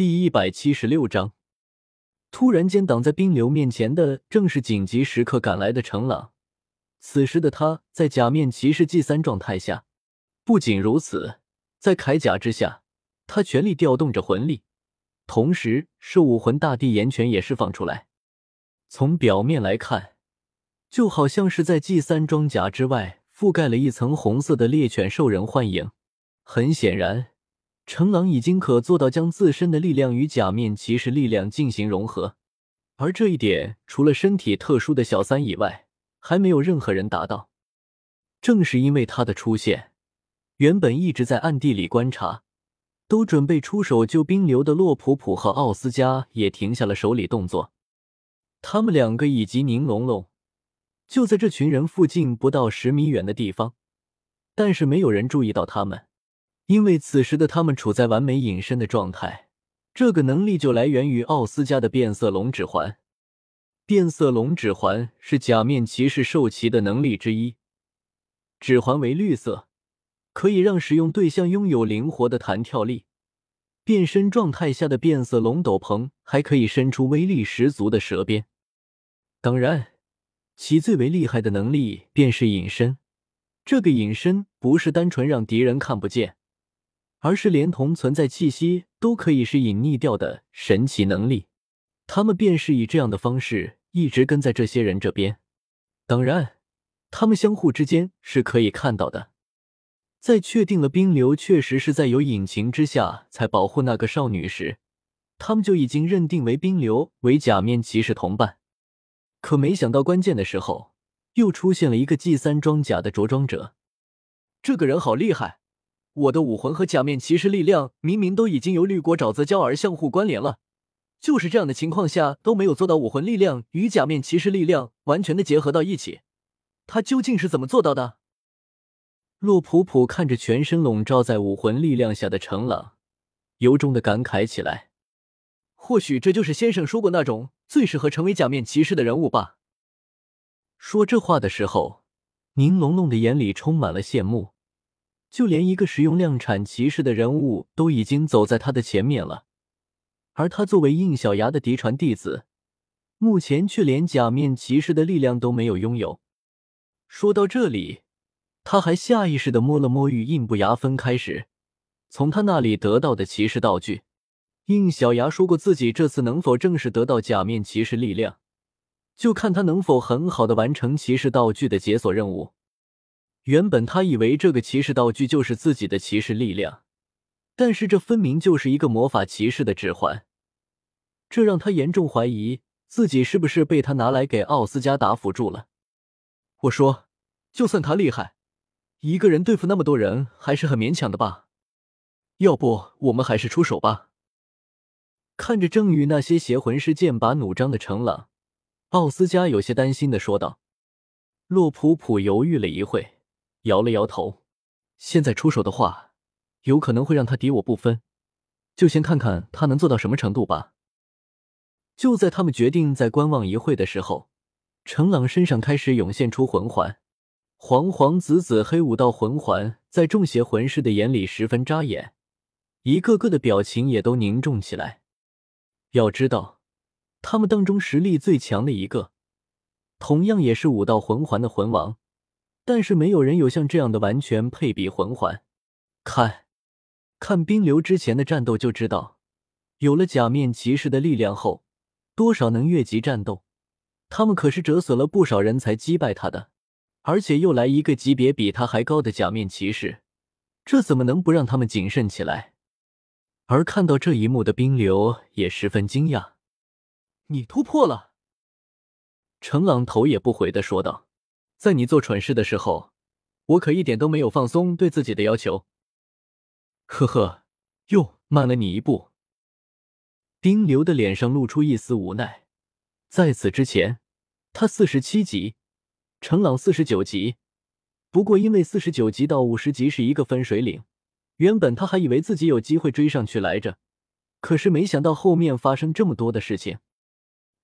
第一百七十六章，突然间挡在冰流面前的正是紧急时刻赶来的程朗。此时的他在假面骑士 G 三状态下，不仅如此，在铠甲之下，他全力调动着魂力，同时是武魂大帝炎拳也释放出来。从表面来看，就好像是在 G 三装甲之外覆盖了一层红色的猎犬兽人幻影。很显然。程朗已经可做到将自身的力量与假面骑士力量进行融合，而这一点除了身体特殊的小三以外，还没有任何人达到。正是因为他的出现，原本一直在暗地里观察，都准备出手救冰流的洛普普和奥斯加也停下了手里动作。他们两个以及宁龙龙就在这群人附近不到十米远的地方，但是没有人注意到他们。因为此时的他们处在完美隐身的状态，这个能力就来源于奥斯加的变色龙指环。变色龙指环是假面骑士兽骑的能力之一，指环为绿色，可以让使用对象拥有灵活的弹跳力。变身状态下的变色龙斗篷还可以伸出威力十足的蛇鞭。当然，其最为厉害的能力便是隐身。这个隐身不是单纯让敌人看不见。而是连同存在气息都可以是隐匿掉的神奇能力，他们便是以这样的方式一直跟在这些人这边。当然，他们相互之间是可以看到的。在确定了冰流确实是在有隐情之下才保护那个少女时，他们就已经认定为冰流为假面骑士同伴。可没想到关键的时候，又出现了一个 G 三装甲的着装者，这个人好厉害。我的武魂和假面骑士力量明明都已经由绿果沼泽礁而相互关联了，就是这样的情况下都没有做到武魂力量与假面骑士力量完全的结合到一起，他究竟是怎么做到的？洛普普看着全身笼罩在武魂力量下的程朗，由衷的感慨起来。或许这就是先生说过那种最适合成为假面骑士的人物吧。说这话的时候，宁龙龙的眼里充满了羡慕。就连一个使用量产骑士的人物都已经走在他的前面了，而他作为应小牙的嫡传弟子，目前却连假面骑士的力量都没有拥有。说到这里，他还下意识的摸了摸与印不牙分开时从他那里得到的骑士道具。应小牙说过，自己这次能否正式得到假面骑士力量，就看他能否很好的完成骑士道具的解锁任务。原本他以为这个骑士道具就是自己的骑士力量，但是这分明就是一个魔法骑士的指环，这让他严重怀疑自己是不是被他拿来给奥斯加打辅助了。我说，就算他厉害，一个人对付那么多人还是很勉强的吧？要不我们还是出手吧？看着正与那些邪魂师剑拔弩张的程朗，奥斯加有些担心的说道。洛普普犹豫了一会。摇了摇头，现在出手的话，有可能会让他敌我不分，就先看看他能做到什么程度吧。就在他们决定再观望一会的时候，程朗身上开始涌现出魂环，黄黄紫紫黑五道魂环在众邪魂师的眼里十分扎眼，一个个的表情也都凝重起来。要知道，他们当中实力最强的一个，同样也是五道魂环的魂王。但是没有人有像这样的完全配比魂环。看，看冰流之前的战斗就知道，有了假面骑士的力量后，多少能越级战斗。他们可是折损了不少人才击败他的，而且又来一个级别比他还高的假面骑士，这怎么能不让他们谨慎起来？而看到这一幕的冰流也十分惊讶：“你突破了！”程朗头也不回的说道。在你做蠢事的时候，我可一点都没有放松对自己的要求。呵呵，又慢了你一步。丁流的脸上露出一丝无奈。在此之前，他四十七级，程朗四十九级。不过因为四十九级到五十级是一个分水岭，原本他还以为自己有机会追上去来着。可是没想到后面发生这么多的事情。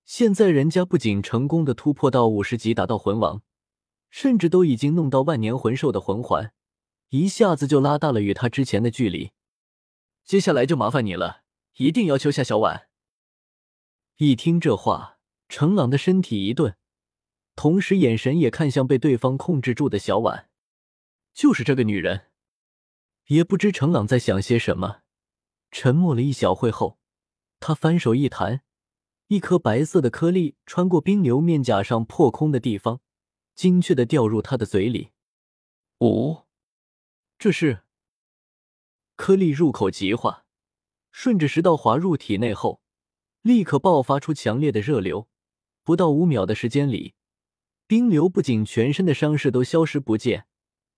现在人家不仅成功的突破到五十级，达到魂王。甚至都已经弄到万年魂兽的魂环，一下子就拉大了与他之前的距离。接下来就麻烦你了，一定要求下小婉。一听这话，程朗的身体一顿，同时眼神也看向被对方控制住的小婉。就是这个女人，也不知程朗在想些什么。沉默了一小会后，他翻手一弹，一颗白色的颗粒穿过冰流面甲上破空的地方，精确的掉入他的嘴里。哦，这是颗粒入口即化，顺着食道滑入体内后，立刻爆发出强烈的热流。不到五秒的时间里，冰流不仅全身的伤势都消失不见。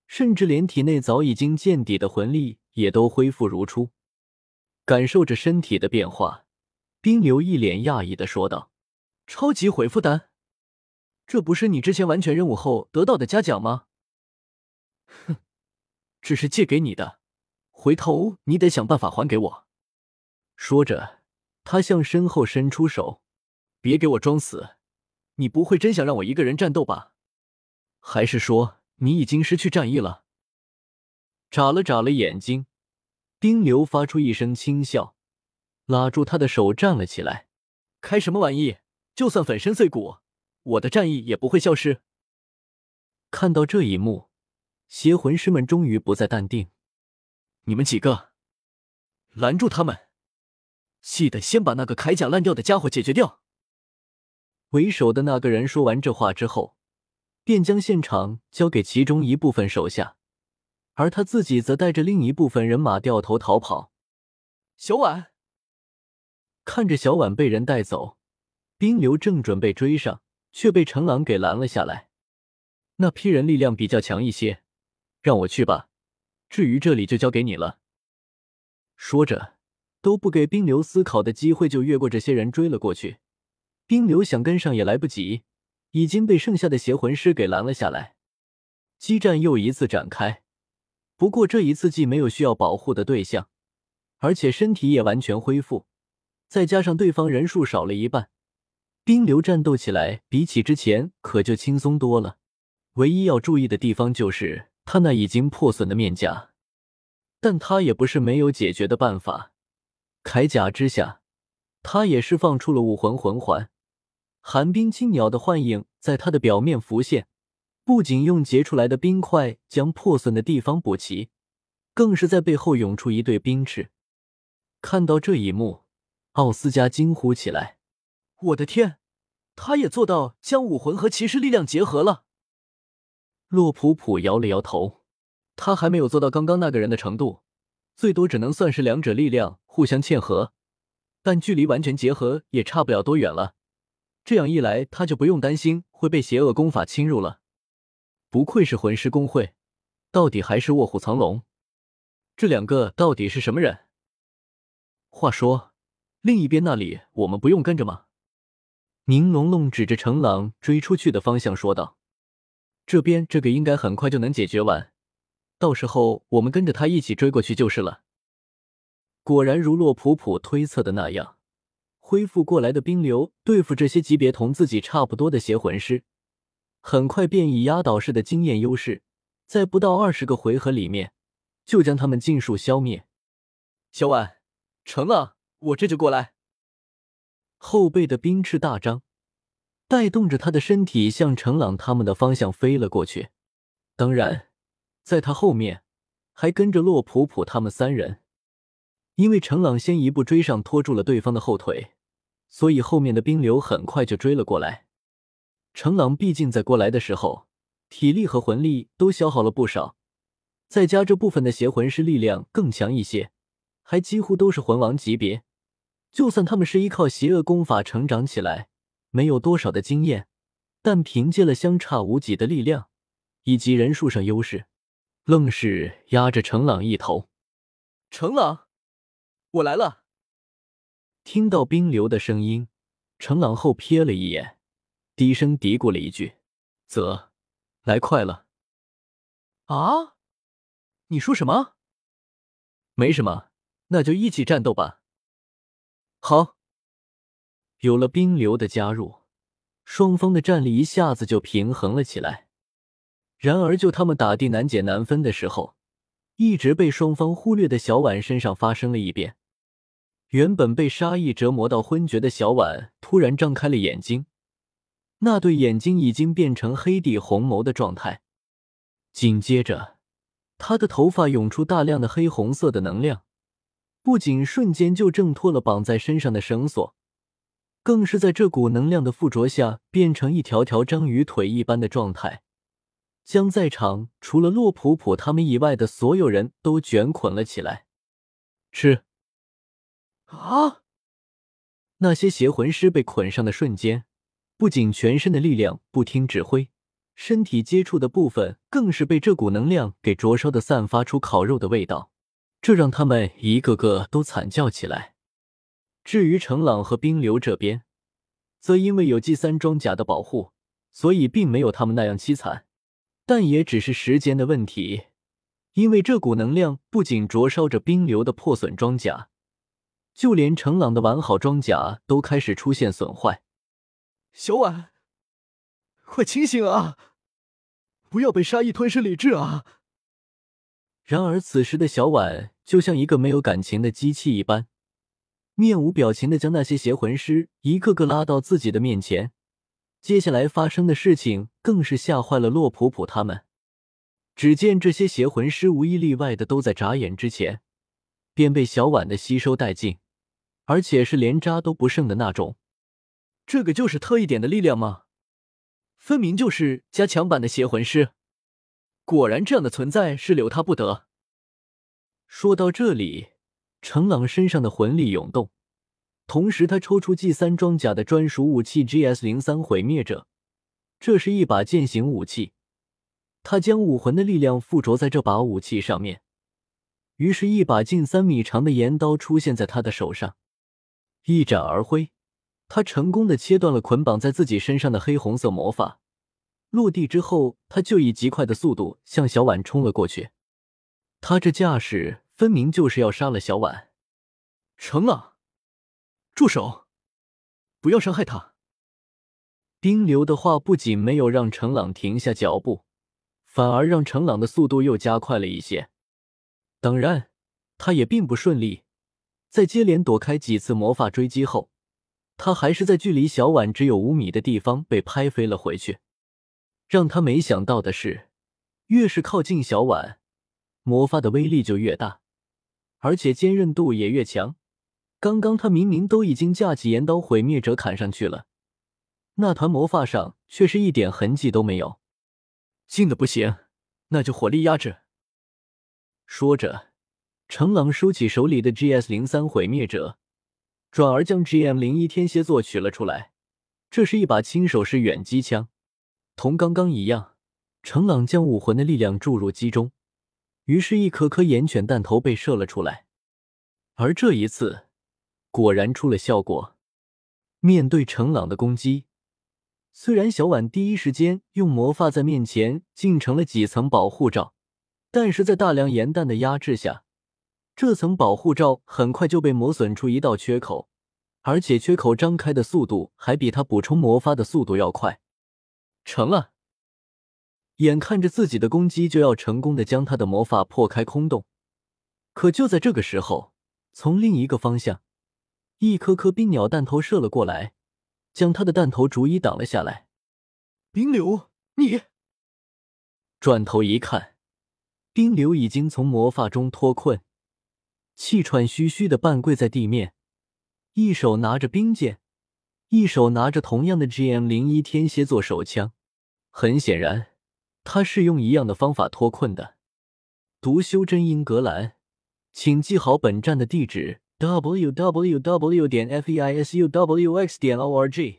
甚至连体内早已经见底的魂力也都恢复如初，感受着身体的变化，冰流一脸讶异的说道：“超级回复丹，这不是你之前完全任务后得到的嘉奖吗？”“哼，只是借给你的，回头你得想办法还给我。”说着，他向身后伸出手：“别给我装死，你不会真想让我一个人战斗吧？还是说？”你已经失去战意了。眨了眨了眼睛，冰流发出一声轻笑，拉住他的手站了起来。开什么玩意？就算粉身碎骨，我的战意也不会消失。看到这一幕，邪魂师们终于不再淡定。你们几个，拦住他们！记得先把那个铠甲烂掉的家伙解决掉。为首的那个人说完这话之后。便将现场交给其中一部分手下，而他自己则带着另一部分人马掉头逃跑。小婉看着小婉被人带走，冰流正准备追上，却被程朗给拦了下来。那批人力量比较强一些，让我去吧。至于这里，就交给你了。说着，都不给冰流思考的机会，就越过这些人追了过去。冰流想跟上也来不及。已经被剩下的邪魂师给拦了下来，激战又一次展开。不过这一次既没有需要保护的对象，而且身体也完全恢复，再加上对方人数少了一半，冰流战斗起来比起之前可就轻松多了。唯一要注意的地方就是他那已经破损的面甲，但他也不是没有解决的办法。铠甲之下，他也释放出了武魂魂环。寒冰青鸟的幻影在他的表面浮现，不仅用结出来的冰块将破损的地方补齐，更是在背后涌出一对冰翅。看到这一幕，奥斯加惊呼起来：“我的天，他也做到将武魂和骑士力量结合了！”洛普普摇了摇头，他还没有做到刚刚那个人的程度，最多只能算是两者力量互相嵌合，但距离完全结合也差不了多远了。这样一来，他就不用担心会被邪恶功法侵入了。不愧是魂师公会，到底还是卧虎藏龙。这两个到底是什么人？话说，另一边那里我们不用跟着吗？宁龙龙指着程朗追出去的方向说道：“这边这个应该很快就能解决完，到时候我们跟着他一起追过去就是了。”果然如洛普普推测的那样。恢复过来的冰流对付这些级别同自己差不多的邪魂师，很快便以压倒式的经验优势，在不到二十个回合里面就将他们尽数消灭。小婉，成了，我这就过来。后背的冰翅大张，带动着他的身体向程朗他们的方向飞了过去。当然，在他后面还跟着洛普普他们三人，因为程朗先一步追上，拖住了对方的后腿。所以后面的冰流很快就追了过来。程朗毕竟在过来的时候，体力和魂力都消耗了不少，再加这部分的邪魂师力量更强一些，还几乎都是魂王级别。就算他们是依靠邪恶功法成长起来，没有多少的经验，但凭借了相差无几的力量以及人数上优势，愣是压着程朗一头。程朗，我来了。听到冰流的声音，程朗后瞥了一眼，低声嘀咕了一句：“啧，来快了。”啊？你说什么？没什么，那就一起战斗吧。好。有了冰流的加入，双方的战力一下子就平衡了起来。然而，就他们打的难解难分的时候，一直被双方忽略的小婉身上发生了异变。原本被杀意折磨到昏厥的小婉突然张开了眼睛，那对眼睛已经变成黑地红眸的状态。紧接着，她的头发涌出大量的黑红色的能量，不仅瞬间就挣脱了绑在身上的绳索，更是在这股能量的附着下变成一条条章鱼腿一般的状态，将在场除了洛普普他们以外的所有人都卷捆了起来。吃。啊！那些邪魂师被捆上的瞬间，不仅全身的力量不听指挥，身体接触的部分更是被这股能量给灼烧的，散发出烤肉的味道，这让他们一个个都惨叫起来。至于程朗和冰流这边，则因为有 G 三装甲的保护，所以并没有他们那样凄惨，但也只是时间的问题，因为这股能量不仅灼烧着冰流的破损装甲。就连程朗的完好装甲都开始出现损坏。小婉，快清醒啊！不要被杀意吞噬理智啊！然而此时的小婉就像一个没有感情的机器一般，面无表情的将那些邪魂师一个个拉到自己的面前。接下来发生的事情更是吓坏了洛普普他们。只见这些邪魂师无一例外的都在眨眼之前，便被小婉的吸收殆尽。而且是连渣都不剩的那种，这个就是特异点的力量吗？分明就是加强版的邪魂师。果然，这样的存在是留他不得。说到这里，程朗身上的魂力涌动，同时他抽出 G 三装甲的专属武器 GS 零三毁灭者，这是一把剑形武器。他将武魂的力量附着在这把武器上面，于是，一把近三米长的岩刀出现在他的手上。一斩而挥，他成功的切断了捆绑在自己身上的黑红色魔法。落地之后，他就以极快的速度向小婉冲了过去。他这架势分明就是要杀了小婉。程朗，住手！不要伤害他。冰流的话不仅没有让程朗停下脚步，反而让程朗的速度又加快了一些。当然，他也并不顺利。在接连躲开几次魔法追击后，他还是在距离小婉只有五米的地方被拍飞了回去。让他没想到的是，越是靠近小婉，魔法的威力就越大，而且坚韧度也越强。刚刚他明明都已经架起岩刀毁灭者砍上去了，那团魔法上却是一点痕迹都没有。近的不行，那就火力压制。说着。程朗收起手里的 GS 零三毁灭者，转而将 GM 零一天蝎座取了出来。这是一把轻手式远机枪，同刚刚一样。程朗将武魂的力量注入机中，于是，一颗颗岩犬弹头被射了出来。而这一次，果然出了效果。面对程朗的攻击，虽然小婉第一时间用魔法在面前竟成了几层保护罩，但是在大量岩弹的压制下。这层保护罩很快就被磨损出一道缺口，而且缺口张开的速度还比他补充魔法的速度要快。成了，眼看着自己的攻击就要成功的将他的魔法破开空洞，可就在这个时候，从另一个方向，一颗颗冰鸟弹头射了过来，将他的弹头逐一挡了下来。冰流，你转头一看，冰流已经从魔法中脱困。气喘吁吁的半跪在地面，一手拿着冰剑，一手拿着同样的 GM 零一天蝎座手枪。很显然，他是用一样的方法脱困的。读修真英格兰，请记好本站的地址：w w w. 点 f e i s u w x. 点 o r g。